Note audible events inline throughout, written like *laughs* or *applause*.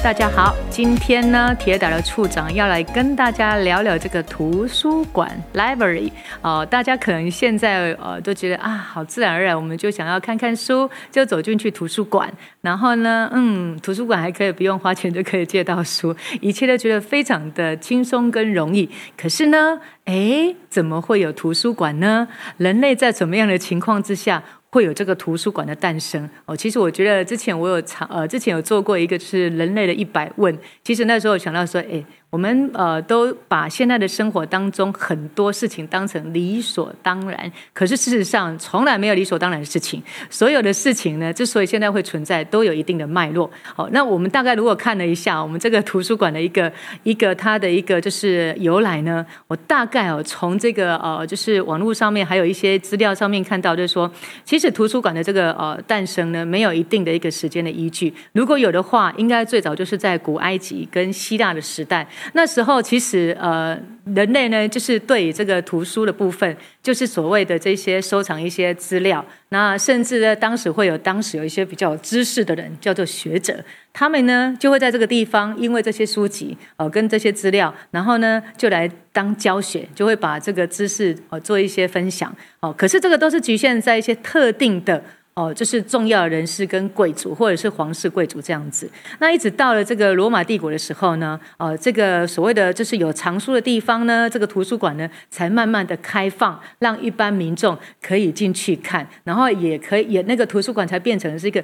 大家好，今天呢，铁岛的处长要来跟大家聊聊这个图书馆 （library）。哦，大家可能现在呃都觉得啊，好自然而然，我们就想要看看书，就走进去图书馆。然后呢，嗯，图书馆还可以不用花钱就可以借到书，一切都觉得非常的轻松跟容易。可是呢，诶，怎么会有图书馆呢？人类在什么样的情况之下？会有这个图书馆的诞生哦。其实我觉得之前我有尝呃，之前有做过一个是人类的一百问。其实那时候想到说，哎。我们呃都把现在的生活当中很多事情当成理所当然，可是事实上从来没有理所当然的事情。所有的事情呢，之所以现在会存在，都有一定的脉络。好，那我们大概如果看了一下我们这个图书馆的一个一个它的一个就是由来呢，我大概哦从这个呃就是网络上面还有一些资料上面看到，就是说其实图书馆的这个呃诞生呢，没有一定的一个时间的依据。如果有的话，应该最早就是在古埃及跟希腊的时代。那时候其实呃，人类呢就是对这个图书的部分，就是所谓的这些收藏一些资料。那甚至呢，当时会有当时有一些比较有知识的人，叫做学者，他们呢就会在这个地方，因为这些书籍呃跟这些资料，然后呢就来当教学，就会把这个知识呃做一些分享。哦，可是这个都是局限在一些特定的。哦，就是重要人士跟贵族，或者是皇室贵族这样子。那一直到了这个罗马帝国的时候呢，呃，这个所谓的就是有藏书的地方呢，这个图书馆呢，才慢慢的开放，让一般民众可以进去看，然后也可以也那个图书馆才变成是一个。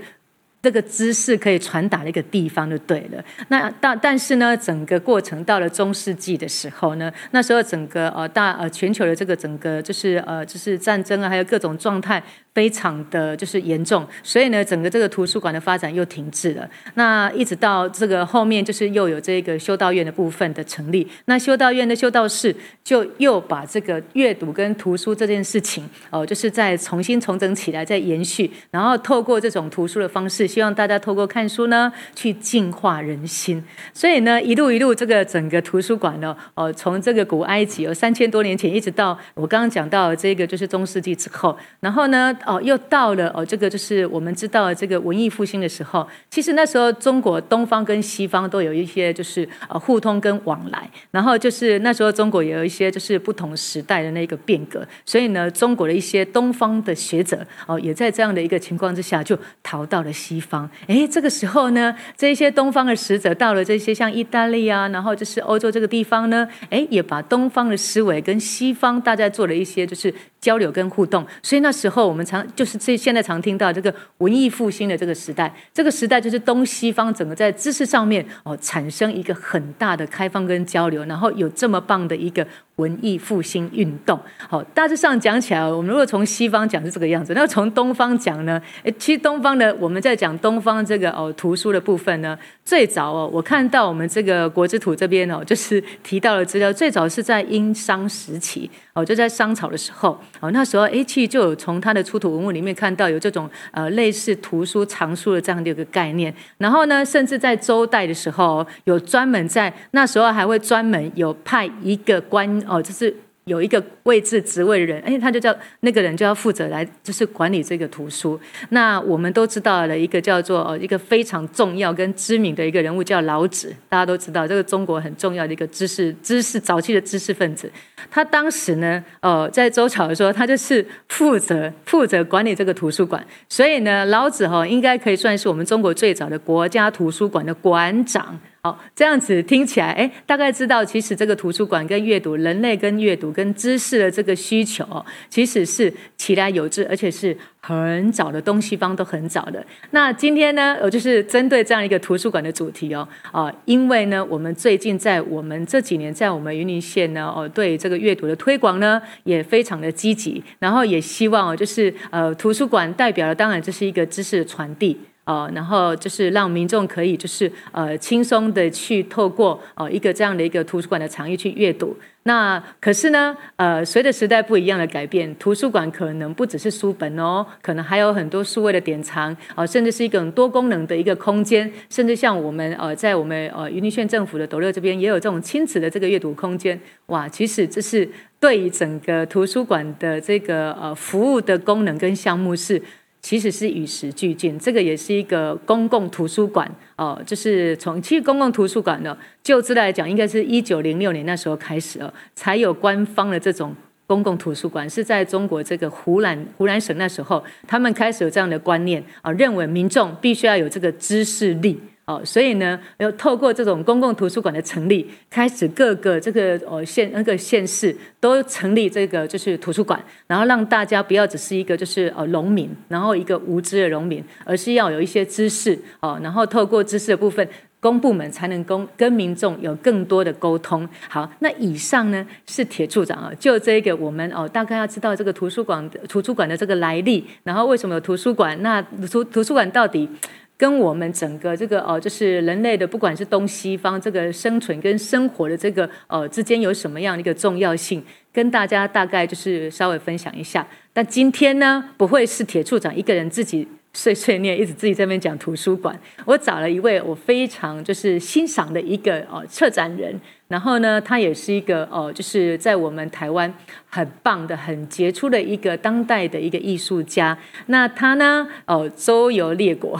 这个知识可以传达的一个地方就对了。那但但是呢，整个过程到了中世纪的时候呢，那时候整个呃大呃全球的这个整个就是呃就是战争啊，还有各种状态非常的就是严重，所以呢，整个这个图书馆的发展又停滞了。那一直到这个后面，就是又有这个修道院的部分的成立。那修道院的修道士就又把这个阅读跟图书这件事情哦、就是再重新重整起来，再延续，然后透过这种图书的方式。希望大家透过看书呢，去净化人心。所以呢，一路一路这个整个图书馆呢，哦，从这个古埃及有三千多年前，一直到我刚刚讲到这个就是中世纪之后，然后呢，哦，又到了哦，这个就是我们知道这个文艺复兴的时候。其实那时候中国东方跟西方都有一些就是呃互通跟往来，然后就是那时候中国也有一些就是不同时代的那个变革，所以呢，中国的一些东方的学者哦，也在这样的一个情况之下就逃到了西方。哎，这个时候呢，这些东方的使者到了这些像意大利啊，然后就是欧洲这个地方呢，哎，也把东方的思维跟西方大家做了一些就是交流跟互动。所以那时候我们才常就是这现在常听到这个文艺复兴的这个时代，这个时代就是东西方整个在知识上面哦产生一个很大的开放跟交流，然后有这么棒的一个。文艺复兴运动，好，大致上讲起来，我们如果从西方讲是这个样子，那从东方讲呢？诶，其实东方的我们在讲东方这个哦图书的部分呢，最早哦，我看到我们这个国之图这边哦，就是提到了资料，最早是在殷商时期哦，就在商朝的时候哦，那时候诶，其实就有从它的出土文物里面看到有这种呃类似图书藏书的这样的一个概念，然后呢，甚至在周代的时候，有专门在那时候还会专门有派一个官。哦，就是有一个位置职位的人，哎，他就叫那个人就要负责来，就是管理这个图书。那我们都知道了一个叫做哦，一个非常重要跟知名的一个人物叫老子，大家都知道这个中国很重要的一个知识知识早期的知识分子。他当时呢，哦，在周朝的时候，他就是负责负责管理这个图书馆。所以呢，老子哈应该可以算是我们中国最早的国家图书馆的馆长。好，这样子听起来，哎，大概知道，其实这个图书馆跟阅读，人类跟阅读跟知识的这个需求，其实是其来有之，而且是很早的，东西方都很早的。那今天呢，我就是针对这样一个图书馆的主题哦，啊，因为呢，我们最近在我们这几年在我们云林县呢，哦，对这个阅读的推广呢，也非常的积极，然后也希望哦就是呃，图书馆代表的，当然这是一个知识的传递。哦，然后就是让民众可以就是呃轻松的去透过哦一个这样的一个图书馆的场域去阅读。那可是呢，呃，随着时代不一样的改变，图书馆可能不只是书本哦，可能还有很多数位的典藏哦，甚至是一个很多功能的一个空间，甚至像我们呃在我们呃云林县政府的斗六这边也有这种亲子的这个阅读空间。哇，其实这是对于整个图书馆的这个呃服务的功能跟项目是。其实是与时俱进，这个也是一个公共图书馆哦，就是从其实公共图书馆呢，就资来讲，应该是一九零六年那时候开始哦，才有官方的这种公共图书馆，是在中国这个湖南湖南省那时候，他们开始有这样的观念啊，认为民众必须要有这个知识力。哦，所以呢，要透过这种公共图书馆的成立，开始各个这个哦县那个县市都成立这个就是图书馆，然后让大家不要只是一个就是呃农民，然后一个无知的农民，而是要有一些知识哦，然后透过知识的部分，公部门才能跟跟民众有更多的沟通。好，那以上呢是铁处长啊，就这个我们哦大概要知道这个图书馆图书馆的这个来历，然后为什么有图书馆？那图图书馆到底？跟我们整个这个呃，就是人类的，不管是东西方这个生存跟生活的这个呃之间有什么样的一个重要性，跟大家大概就是稍微分享一下。但今天呢，不会是铁处长一个人自己碎碎念，一直自己在那边讲图书馆。我找了一位我非常就是欣赏的一个哦策展人。然后呢，他也是一个哦，就是在我们台湾很棒的、很杰出的一个当代的一个艺术家。那他呢，哦，周游列国，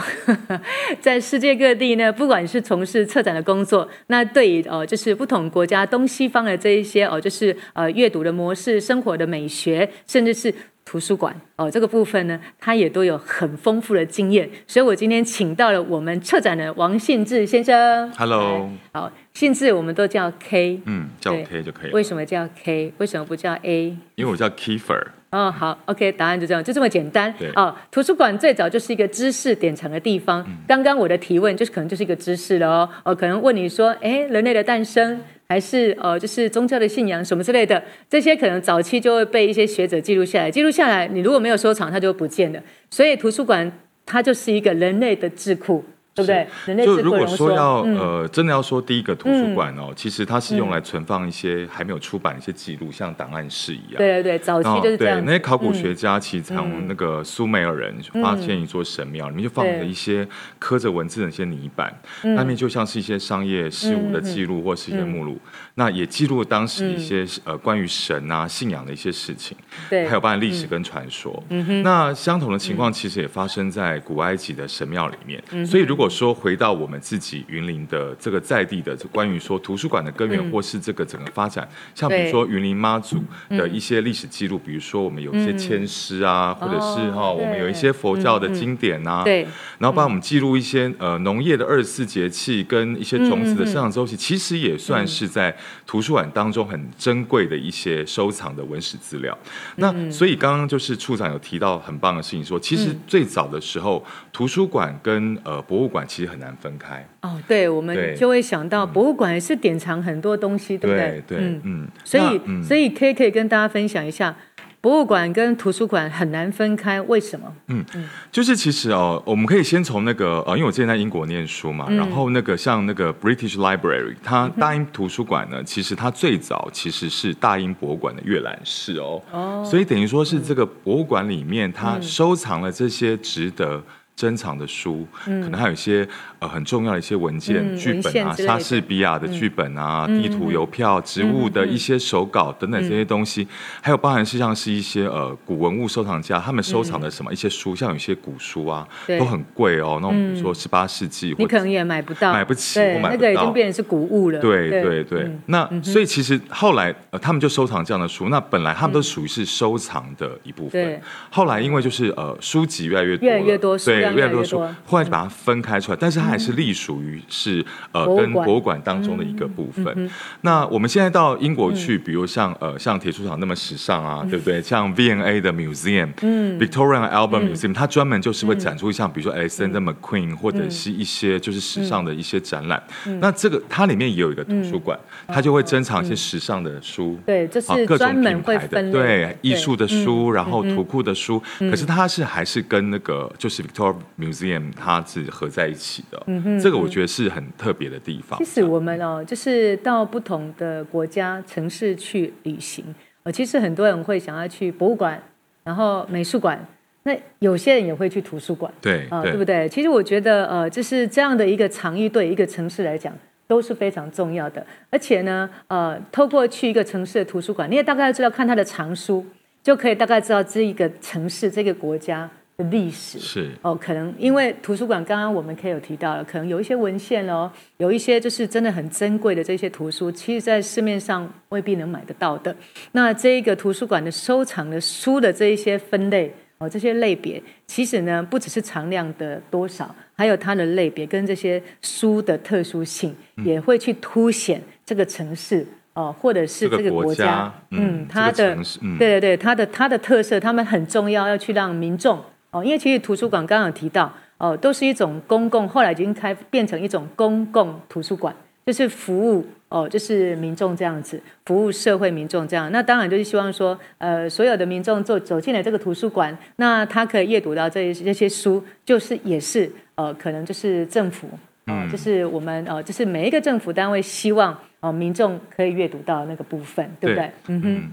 *laughs* 在世界各地呢，不管是从事策展的工作，那对于哦，就是不同国家东西方的这一些哦，就是呃，阅读的模式、生活的美学，甚至是。图书馆哦，这个部分呢，他也都有很丰富的经验，所以我今天请到了我们策展人王信志先生。Hello，好，信志我们都叫 K，嗯，叫 K 就可以了。为什么叫 K？为什么不叫 A？因为我叫 Kiefer。哦，好，OK，答案就这样，就这么简单。对哦，图书馆最早就是一个知识典藏的地方。嗯、刚刚我的提问就是可能就是一个知识了哦，哦，可能问你说，哎，人类的诞生。还是呃，就是宗教的信仰什么之类的，这些可能早期就会被一些学者记录下来。记录下来，你如果没有收藏，它就不见了。所以图书馆它就是一个人类的智库。对不对？人类就如果说要、嗯、呃，真的要说第一个图书馆哦，嗯、其实它是用来存放一些还没有出版的一些记录，嗯、像档案室一样。对对对，早期就是这样。对，那些考古学家其实从那个苏美尔人发现一座神庙，里面就放了一些刻着文字的一些泥板，那面就像是一些商业事务的记录或是一些目录，嗯、那也记录了当时一些、嗯、呃关于神啊信仰的一些事情，对，还有包含历史跟传说。嗯哼。那相同的情况其实也发生在古埃及的神庙里面，嗯、所以如果说回到我们自己云林的这个在地的关于说图书馆的根源，或是这个整个发展，像比如说云林妈祖的一些历史记录，比如说我们有一些签诗啊，或者是哈，我们有一些佛教的经典呐，对，然后帮我们记录一些呃农业的二十四节气跟一些种子的生长周期，其实也算是在图书馆当中很珍贵的一些收藏的文史资料。那所以刚刚就是处长有提到很棒的事情，说其实最早的时候图书馆跟呃博物馆其实很难分开。哦，对，我们就会想到博物馆也是典藏很多东西，对不对？对，嗯。嗯。所以，所以可以可以跟大家分享一下，博物馆跟图书馆很难分开，为什么？嗯嗯，就是其实哦，我们可以先从那个呃，因为我之前在英国念书嘛，然后那个像那个 British Library，它大英图书馆呢，其实它最早其实是大英博物馆的阅览室哦，哦，所以等于说是这个博物馆里面，它收藏了这些值得。珍藏的书，嗯、可能还有一些呃很重要的一些文件、嗯、剧本啊，莎士比亚的剧本啊，嗯、地图、邮票、植物的一些手稿等等这些东西，嗯、还有包含实际上是一些呃古文物收藏家他们收藏的什么一些书，嗯、像有一些古书啊，都很贵哦。那种比如说十八世纪，你可能也买不到，买不起，对或买不到，那个已经变成是古物了。对对对，嗯、那所以其实后来呃他们就收藏这样的书，那本来他们都属于是收藏的一部分。对。后来因为就是呃书籍越来越多，越来越多，对，越来越多。书。后来就把它分开出来，但是它还是隶属于是呃跟博物馆当中的一个部分。那我们现在到英国去，比如像呃像铁树厂那么时尚啊，对不对？像 V&A 的 Museum，嗯，Victoria and Albert Museum，它专门就是会展出像比如说 Alexander McQueen 或者是一些就是时尚的一些展览。那这个它里面也有一个图书馆，它就会珍藏一些时尚的书，对，这是各种品牌的。对艺术的书，然后图库的书。可是它是还是跟那个就是 Victoria Museum。它是合在一起的，嗯哼，这个我觉得是很特别的地方。其实我们哦，就是到不同的国家城市去旅行，呃，其实很多人会想要去博物馆，然后美术馆，那有些人也会去图书馆，对，啊，对不对？其实我觉得，呃，就是这样的一个场域，对一个城市来讲都是非常重要的。而且呢，呃，透过去一个城市的图书馆，你也大概知道看它的藏书，就可以大概知道这一个城市、这个国家。的历史是哦，可能因为图书馆刚刚我们可以有提到了，可能有一些文献哦，有一些就是真的很珍贵的这些图书，其实在市面上未必能买得到的。那这一个图书馆的收藏的书的这一些分类哦，这些类别，其实呢不只是藏量的多少，还有它的类别跟这些书的特殊性，嗯、也会去凸显这个城市哦，或者是这个国家，嗯，嗯，它的、嗯、对对对，它的它的特色，他们很重要，要去让民众。哦，因为其实图书馆刚刚有提到，哦，都是一种公共，后来已经开变成一种公共图书馆，就是服务哦，就是民众这样子，服务社会民众这样。那当然就是希望说，呃，所有的民众走走进了这个图书馆，那他可以阅读到这这些书，就是也是呃，可能就是政府，哦，就是我们哦，就是每一个政府单位希望哦，民众可以阅读到那个部分，对不对？对嗯哼。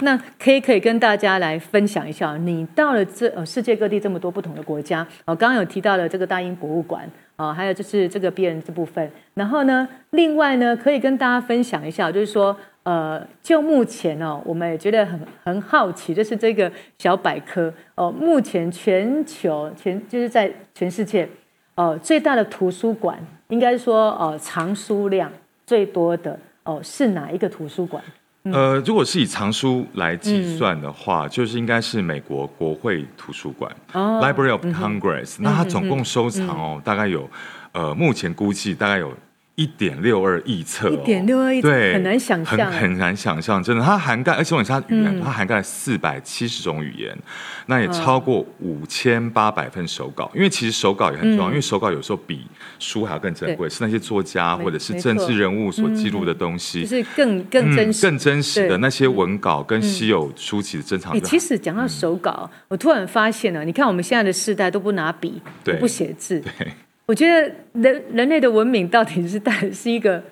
那可以可以跟大家来分享一下，你到了这呃世界各地这么多不同的国家，哦，刚刚有提到了这个大英博物馆，哦，还有就是这个别人这部分，然后呢，另外呢，可以跟大家分享一下，就是说，呃，就目前哦，我们也觉得很很好奇，就是这个小百科哦，目前全球全就是在全世界哦最大的图书馆，应该说哦藏书量最多的哦是哪一个图书馆？呃，如果是以藏书来计算的话，嗯、就是应该是美国国会图书馆、哦、（Library of Congress）、嗯。那它总共收藏哦，嗯、大概有，呃，目前估计大概有。一点六二亿册，一点六二亿册，对，很难想象，很很难想象，真的，它涵盖，而且我它语言，它涵盖四百七十种语言，那也超过五千八百份手稿。因为其实手稿也很重要，因为手稿有时候比书还要更珍贵，是那些作家或者是政治人物所记录的东西，就是更更真实、更真实的那些文稿跟稀有书籍的珍藏。其实讲到手稿，我突然发现了，你看我们现在的世代都不拿笔，不写字。我觉得人人类的文明到底是带是一个。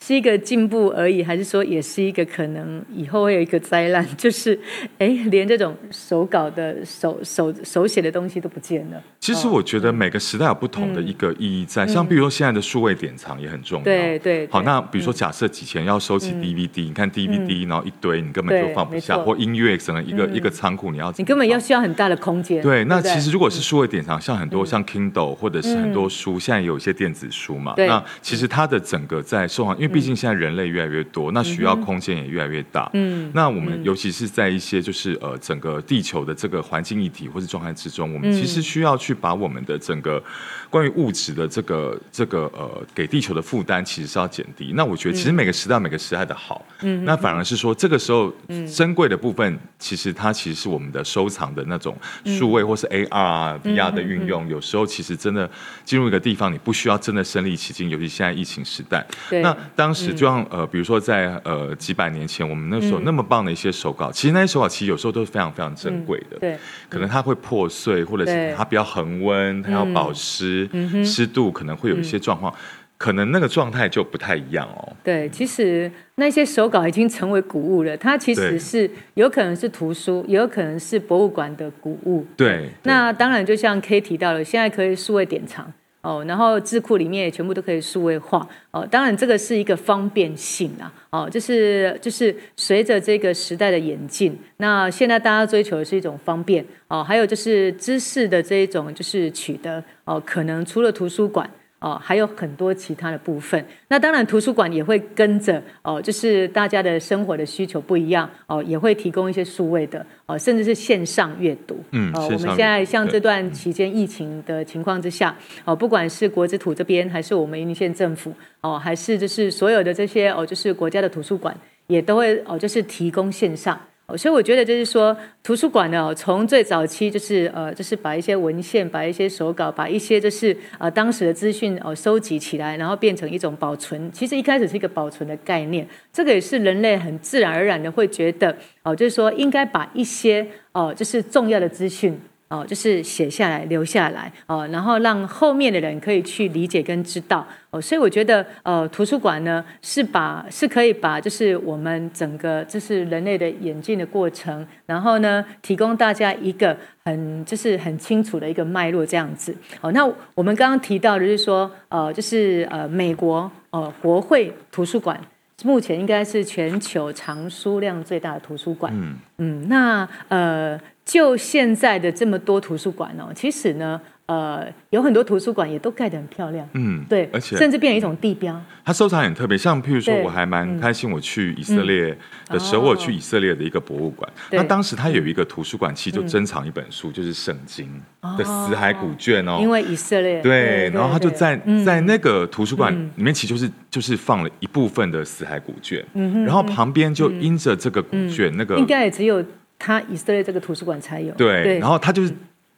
是一个进步而已，还是说也是一个可能以后会有一个灾难？就是，哎，连这种手稿的手手手写的东西都不见了。其实我觉得每个时代有不同的一个意义在，嗯、像比如说现在的数位典藏也很重要。对对。好，那比如说假设以前要收集 DVD，、嗯、你看 DVD，、嗯、然后一堆你根本就放不下，或音乐整个一个、嗯、一个仓库，你要你根本要需要很大的空间。对，那其实如果是数位典藏，像很多像 Kindle 或者是很多书，嗯、现在有一些电子书嘛，那其实它的整个在因为毕竟现在人类越来越多，那需要空间也越来越大。嗯，那我们尤其是在一些就是呃整个地球的这个环境议题或是状态之中，我们其实需要去把我们的整个关于物质的这个这个呃给地球的负担，其实是要减低。那我觉得其实每个时代每个时代的好，嗯，那反而是说这个时候珍贵的部分，其实它其实是我们的收藏的那种数位或是 AR、VR 的运用。有时候其实真的进入一个地方，你不需要真的身临其境，尤其现在疫情时代。那当时就像呃，比如说在呃几百年前，我们那时候那么棒的一些手稿，其实那些手稿其实有时候都是非常非常珍贵的。对，可能它会破碎，或者是它比较恒温，它要保湿，湿度可能会有一些状况，可能那个状态就不太一样哦。对，其实那些手稿已经成为古物了，它其实是有可能是图书，也有可能是博物馆的古物。对，那当然就像 K 提到了，现在可以数位典藏。哦，然后智库里面也全部都可以数位化哦。当然，这个是一个方便性啊。哦，就是就是随着这个时代的演进，那现在大家追求的是一种方便哦，还有就是知识的这一种就是取得哦，可能除了图书馆。哦，还有很多其他的部分。那当然，图书馆也会跟着哦，就是大家的生活的需求不一样哦，也会提供一些数位的哦，甚至是线上阅读。嗯，哦，我们现在像这段期间疫情的情况之下，哦，不管是国之土这边，还是我们云林县政府哦，还是就是所有的这些哦，就是国家的图书馆，也都会哦，就是提供线上。所以我觉得就是说，图书馆呢，从最早期就是呃，就是把一些文献、把一些手稿、把一些就是呃当时的资讯哦收集起来，然后变成一种保存。其实一开始是一个保存的概念，这个也是人类很自然而然的会觉得哦，就是说应该把一些哦，就是重要的资讯。哦，就是写下来留下来哦，然后让后面的人可以去理解跟知道哦，所以我觉得呃，图书馆呢是把是可以把就是我们整个就是人类的演进的过程，然后呢提供大家一个很就是很清楚的一个脉络这样子。哦，那我们刚刚提到的就是说呃，就是呃美国呃国会图书馆目前应该是全球藏书量最大的图书馆。嗯嗯，那呃。就现在的这么多图书馆哦，其实呢。呃，有很多图书馆也都盖得很漂亮，嗯，对，而且甚至变成一种地标。它收藏很特别，像譬如说，我还蛮开心，我去以色列的时候，我去以色列的一个博物馆，那当时它有一个图书馆，其实就珍藏一本书，就是圣经的死海古卷哦。因为以色列。对，然后他就在在那个图书馆里面，其实就是就是放了一部分的死海古卷，然后旁边就因着这个古卷，那个应该也只有它以色列这个图书馆才有。对，然后他就是。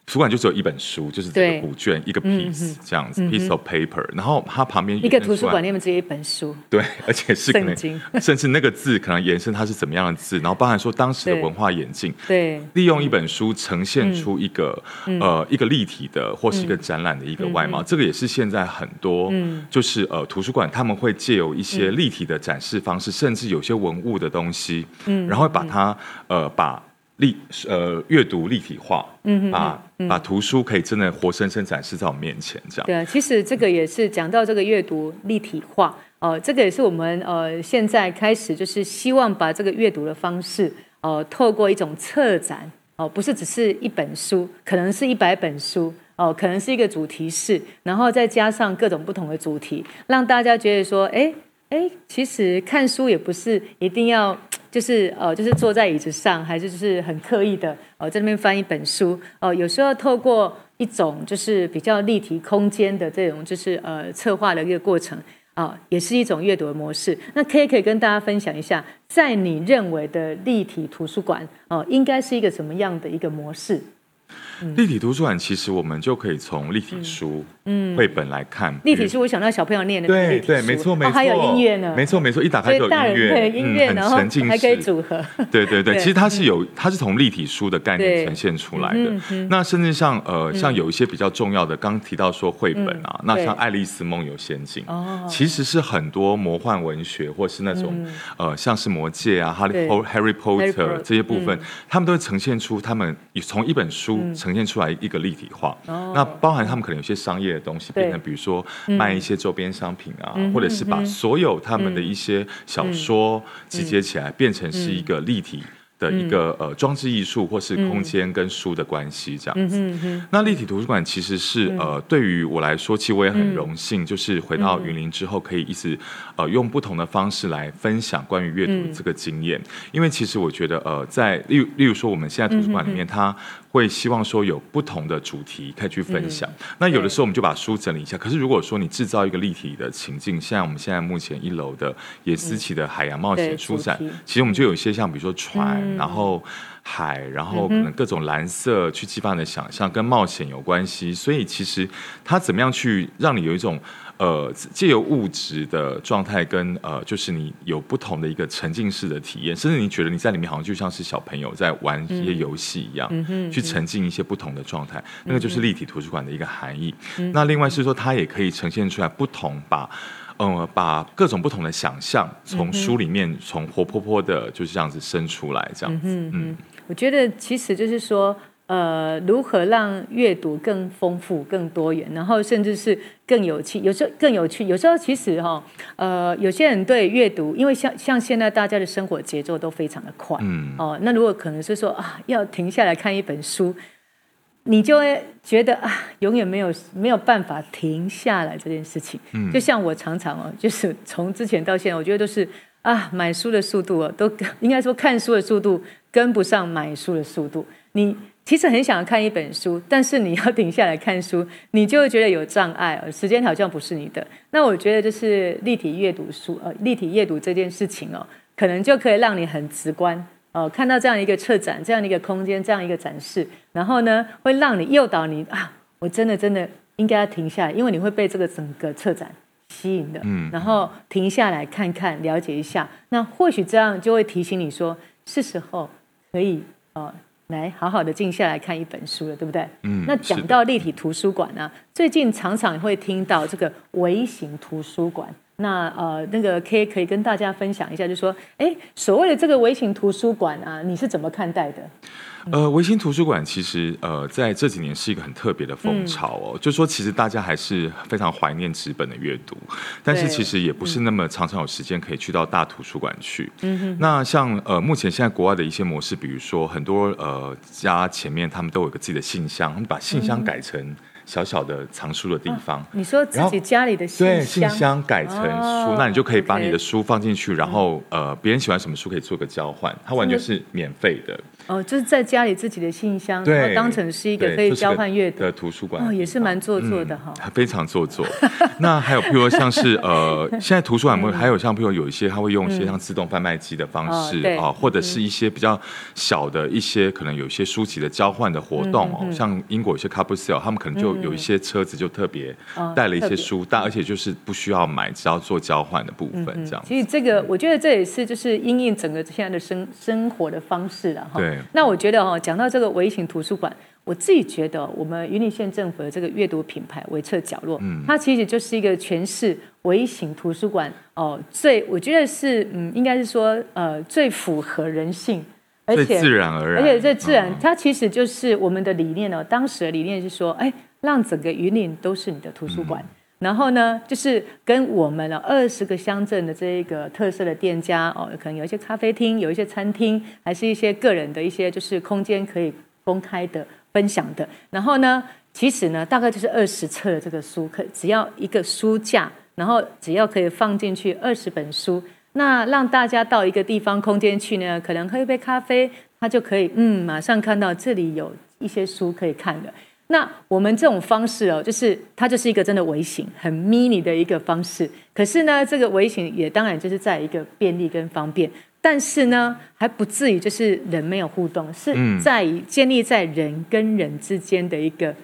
图书馆就只有一本书，就是这个古卷一个 piece 这样子，piece of paper。然后它旁边一个图书馆里面只有一本书，对，而且是可能，*laughs* 甚至那个字可能延伸它是怎么样的字，然后包含说当时的文化演进，对，利用一本书呈现出一个呃一个立体的或是一个展览的一个外貌，这个也是现在很多就是呃图书馆他们会借由一些立体的展示方式，甚至有些文物的东西，嗯，然后把它呃把。立呃阅读立体化，嗯，把把图书可以真的活生生展示在我们面前，这样。对啊，其实这个也是讲到这个阅读立体化，呃，这个也是我们呃现在开始就是希望把这个阅读的方式，呃，透过一种策展，哦、呃，不是只是一本书，可能是一百本书，哦、呃，可能是一个主题式，然后再加上各种不同的主题，让大家觉得说，哎哎，其实看书也不是一定要。就是呃，就是坐在椅子上，还是就是很刻意的呃，在那边翻一本书哦、有时候透过一种就是比较立体空间的这种就是呃策划的一个过程啊、也是一种阅读的模式。那可以可以跟大家分享一下，在你认为的立体图书馆哦、应该是一个什么样的一个模式？立体图书馆其实我们就可以从立体书、嗯，绘本来看。立体书，我想到小朋友念的对对，没错没错，还有音乐呢，没错没错，一打开就有音乐，音乐，然后还可以组合。对对对，其实它是有，它是从立体书的概念呈现出来的。那甚至像呃，像有一些比较重要的，刚提到说绘本啊，那像《爱丽丝梦游仙境》，哦。其实是很多魔幻文学或是那种呃，像是魔戒啊，《哈利波特》、《Harry Potter》这些部分，他们都会呈现出他们从一本书呈现出来一个立体化，那包含他们可能有些商业的东西，变成比如说卖一些周边商品啊，或者是把所有他们的一些小说集结起来，变成是一个立体。的一个呃装置艺术，或是空间跟书的关系这样子。那立体图书馆其实是呃对于我来说，其实我也很荣幸，就是回到云林之后，可以一直呃用不同的方式来分享关于阅读这个经验。因为其实我觉得呃在例如例如说我们现在图书馆里面，它会希望说有不同的主题可以去分享。那有的时候我们就把书整理一下。可是如果说你制造一个立体的情境，像我们现在目前一楼的野思琪的海洋冒险书展，其实我们就有一些像比如说船。然后海，然后可能各种蓝色去激发你的想象，跟冒险有关系。所以其实它怎么样去让你有一种呃借由物质的状态，跟呃就是你有不同的一个沉浸式的体验，甚至你觉得你在里面好像就像是小朋友在玩一些游戏一样，嗯、去沉浸一些不同的状态。那个就是立体图书馆的一个含义。嗯、那另外是说，它也可以呈现出来不同把。嗯，把各种不同的想象从书里面从活泼泼的，就是这样子生出来，这样子。嗯，嗯，我觉得其实就是说，呃，如何让阅读更丰富、更多元，然后甚至是更有趣。有时候更有趣，有时候其实哈，呃，有些人对阅读，因为像像现在大家的生活节奏都非常的快，嗯，哦，那如果可能是说啊，要停下来看一本书。你就会觉得啊，永远没有没有办法停下来这件事情。嗯，就像我常常哦，就是从之前到现在，我觉得都是啊，买书的速度哦，都应该说看书的速度跟不上买书的速度。你其实很想看一本书，但是你要停下来看书，你就会觉得有障碍，时间好像不是你的。那我觉得就是立体阅读书，呃，立体阅读这件事情哦，可能就可以让你很直观。哦，看到这样一个策展，这样一个空间，这样一个展示，然后呢，会让你诱导你啊，我真的真的应该要停下来，因为你会被这个整个策展吸引的。嗯，然后停下来看看，了解一下，那或许这样就会提醒你说，是时候可以呃来好好的静下来看一本书了，对不对？嗯。那讲到立体图书馆呢，最近常常会听到这个微型图书馆。那呃，那个 K 可以跟大家分享一下，就是说，哎，所谓的这个微型图书馆啊，你是怎么看待的？呃，微型图书馆其实呃，在这几年是一个很特别的风潮哦。嗯、就是说，其实大家还是非常怀念纸本的阅读，但是其实也不是那么常常有时间可以去到大图书馆去。嗯哼。那像呃，目前现在国外的一些模式，比如说很多呃家前面他们都有个自己的信箱，他们把信箱改成。小小的藏书的地方，你说自己家里的信箱，对，信箱改成书，那你就可以把你的书放进去，然后呃，别人喜欢什么书可以做个交换，它完全是免费的。哦，就是在家里自己的信箱，然后当成是一个可以交换阅读的图书馆，哦，也是蛮做作的哈，*laughs* 非常做作。*laughs* 那还有，譬如说像是呃，现在图书馆还有像譬如有一些，他会用一些像自动贩卖机的方式啊，或者是一些比较小的一些可能有一些书籍的交换的活动哦，像英国有些 couple sale，他们可能就。有一些车子就特别带了一些书，但而且就是不需要买，只要做交换的部分这样。其实这个我觉得这也是就是因应整个现在的生生活的方式了哈。对。那我觉得哦，讲到这个微型图书馆，我自己觉得我们云林县政府的这个阅读品牌微策角落，嗯，它其实就是一个诠释微型图书馆哦，最我觉得是嗯，应该是说呃最符合人性。而且自然而然，而且这自然，它其实就是我们的理念呢。当时的理念是说，哎，让整个云林都是你的图书馆。然后呢，就是跟我们了二十个乡镇的这一个特色的店家哦，可能有一些咖啡厅，有一些餐厅，还是一些个人的一些就是空间可以公开的分享的。然后呢，其实呢，大概就是二十册的这个书，可只要一个书架，然后只要可以放进去二十本书。那让大家到一个地方空间去呢，可能喝一杯咖啡，他就可以嗯，马上看到这里有一些书可以看的。那我们这种方式哦，就是它就是一个真的微型、很 mini 的一个方式。可是呢，这个微型也当然就是在一个便利跟方便，但是呢，还不至于就是人没有互动，是在于建立在人跟人之间的一个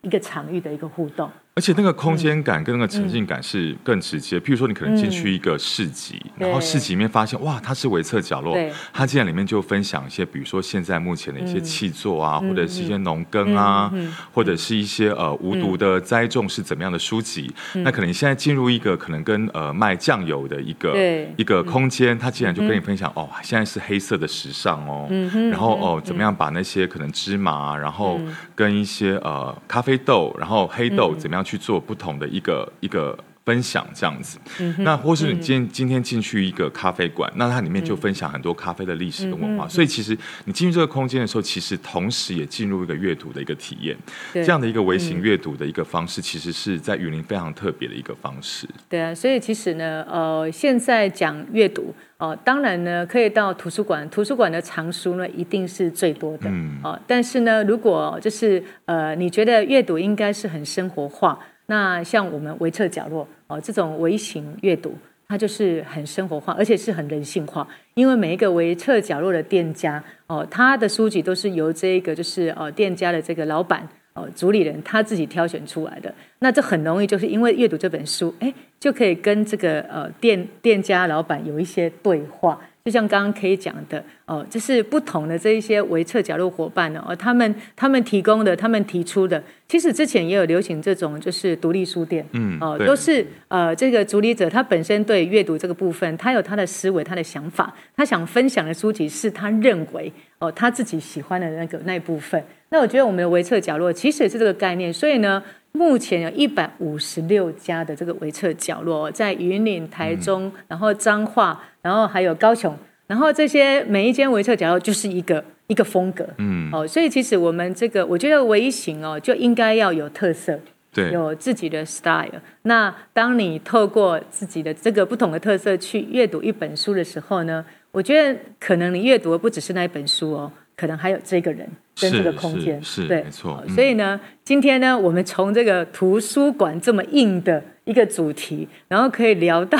一个场域的一个互动。而且那个空间感跟那个沉浸感是更直接。譬如说，你可能进去一个市集，然后市集里面发现，哇，它是围侧角落，它竟然里面就分享一些，比如说现在目前的一些气作啊，或者是一些农耕啊，或者是一些呃无毒的栽种是怎么样的书籍。那可能你现在进入一个可能跟呃卖酱油的一个一个空间，它竟然就跟你分享，哦，现在是黑色的时尚哦，然后哦怎么样把那些可能芝麻，然后跟一些呃咖啡豆，然后黑豆怎么样去。做不同的一个一个分享，这样子。嗯、那或是你今天今天进去一个咖啡馆，那它里面就分享很多咖啡的历史跟文化。嗯、所以其实你进入这个空间的时候，其实同时也进入一个阅读的一个体验。这样的一个微型阅读的一个方式，其实是在雨林非常特别的一个方式。对啊，所以其实呢，呃，现在讲阅读哦、呃，当然呢，可以到图书馆，图书馆的藏书呢一定是最多的。嗯。哦、呃，但是呢，如果就是呃，你觉得阅读应该是很生活化。那像我们微册角落哦，这种微型阅读，它就是很生活化，而且是很人性化。因为每一个微册角落的店家哦，他的书籍都是由这个就是呃店家的这个老板哦主理人他自己挑选出来的。那这很容易就是因为阅读这本书，哎，就可以跟这个呃店店家老板有一些对话。就像刚刚可以讲的哦，就是不同的这一些维策角落伙伴呢，哦，他们他们提供的，他们提出的，其实之前也有流行这种就是独立书店，嗯，哦，都是呃这个主理者他本身对阅读这个部分，他有他的思维，他的想法，他想分享的书籍是他认为哦他自己喜欢的那个那一部分。那我觉得我们的维策角落其实也是这个概念，所以呢。目前有一百五十六家的这个微册角落，在云林、台中，嗯、然后彰化，然后还有高雄，然后这些每一间微册角落就是一个一个风格，嗯，哦，所以其实我们这个，我觉得微型哦，就应该要有特色，对，有自己的 style。那当你透过自己的这个不同的特色去阅读一本书的时候呢，我觉得可能你阅读的不只是那一本书哦。可能还有这个人跟这个空间，对，没错。所以呢，嗯、今天呢，我们从这个图书馆这么硬的一个主题，然后可以聊到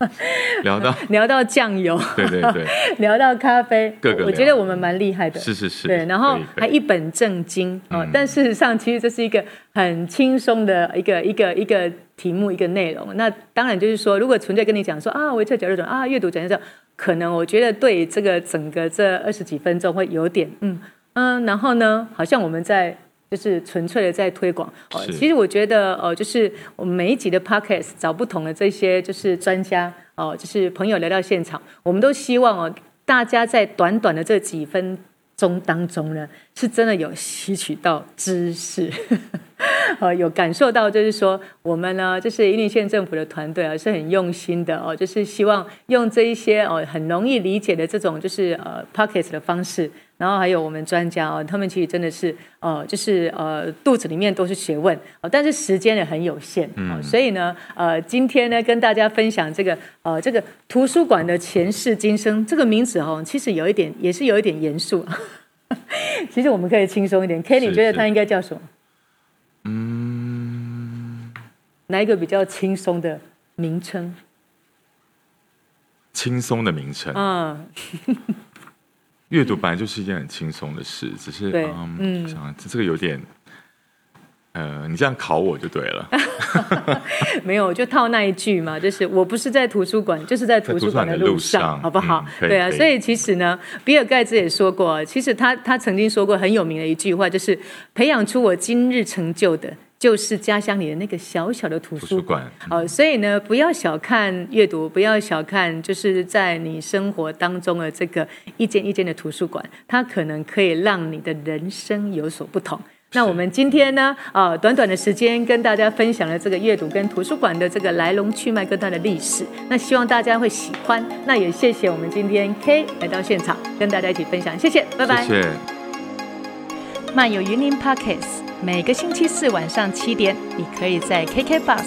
*laughs* 聊到 *laughs* 聊到酱油，*laughs* 对对对，聊到咖啡，各个我觉得我们蛮厉害的，是是是，对。然后还一本正经啊，但事实上，其实这是一个很轻松的一个一个一个题目，一个内容。那当然就是说，如果纯粹跟你讲说啊，微册角落啊，阅读讲这可能我觉得对这个整个这二十几分钟会有点嗯嗯，然后呢，好像我们在就是纯粹的在推广。哦，其实我觉得，呃，就是我们每一集的 podcast 找不同的这些就是专家，哦，就是朋友来到现场，我们都希望哦，大家在短短的这几分钟当中呢，是真的有吸取到知识。*laughs* 呃，有感受到，就是说，我们呢，就是云林县政府的团队啊，是很用心的哦，就是希望用这一些哦，很容易理解的这种，就是呃，Podcast 的方式，然后还有我们专家哦，他们其实真的是呃，就是呃，肚子里面都是学问哦，但是时间也很有限，嗯，所以呢，呃，今天呢，跟大家分享这个呃，这个图书馆的前世今生这个名字哦，其实有一点，也是有一点严肃，*laughs* 其实我们可以轻松一点，Kenny 你觉得它应该叫什么？嗯，哪一个比较轻松的名称？轻松的名称嗯，*laughs* 阅读本来就是一件很轻松的事，只是嗯，嗯想这个有点。呃，你这样考我就对了。*laughs* 没有，就套那一句嘛，就是我不是在图书馆，就是在图书馆的路上，好不好？嗯、对啊，所以其实呢，比尔盖茨也说过，其实他他曾经说过很有名的一句话，就是培养出我今日成就的，就是家乡里的那个小小的图书馆。哦、嗯，所以呢，不要小看阅读，不要小看，就是在你生活当中的这个一间一间的图书馆，它可能可以让你的人生有所不同。那我们今天呢，呃，短短的时间跟大家分享了这个阅读跟图书馆的这个来龙去脉跟它的历史。那希望大家会喜欢。那也谢谢我们今天 K 来到现场跟大家一起分享，谢谢，拜拜。谢谢。漫游云林 Podcast 每个星期四晚上七点，你可以在 KK Bus、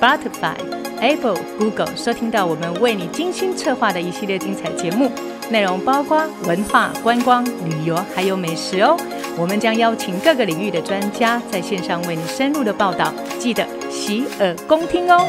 Spotify、Apple、Google 收听到我们为你精心策划的一系列精彩节目。内容包括文化、观光、旅游，还有美食哦。我们将邀请各个领域的专家在线上为你深入的报道，记得洗耳恭听哦。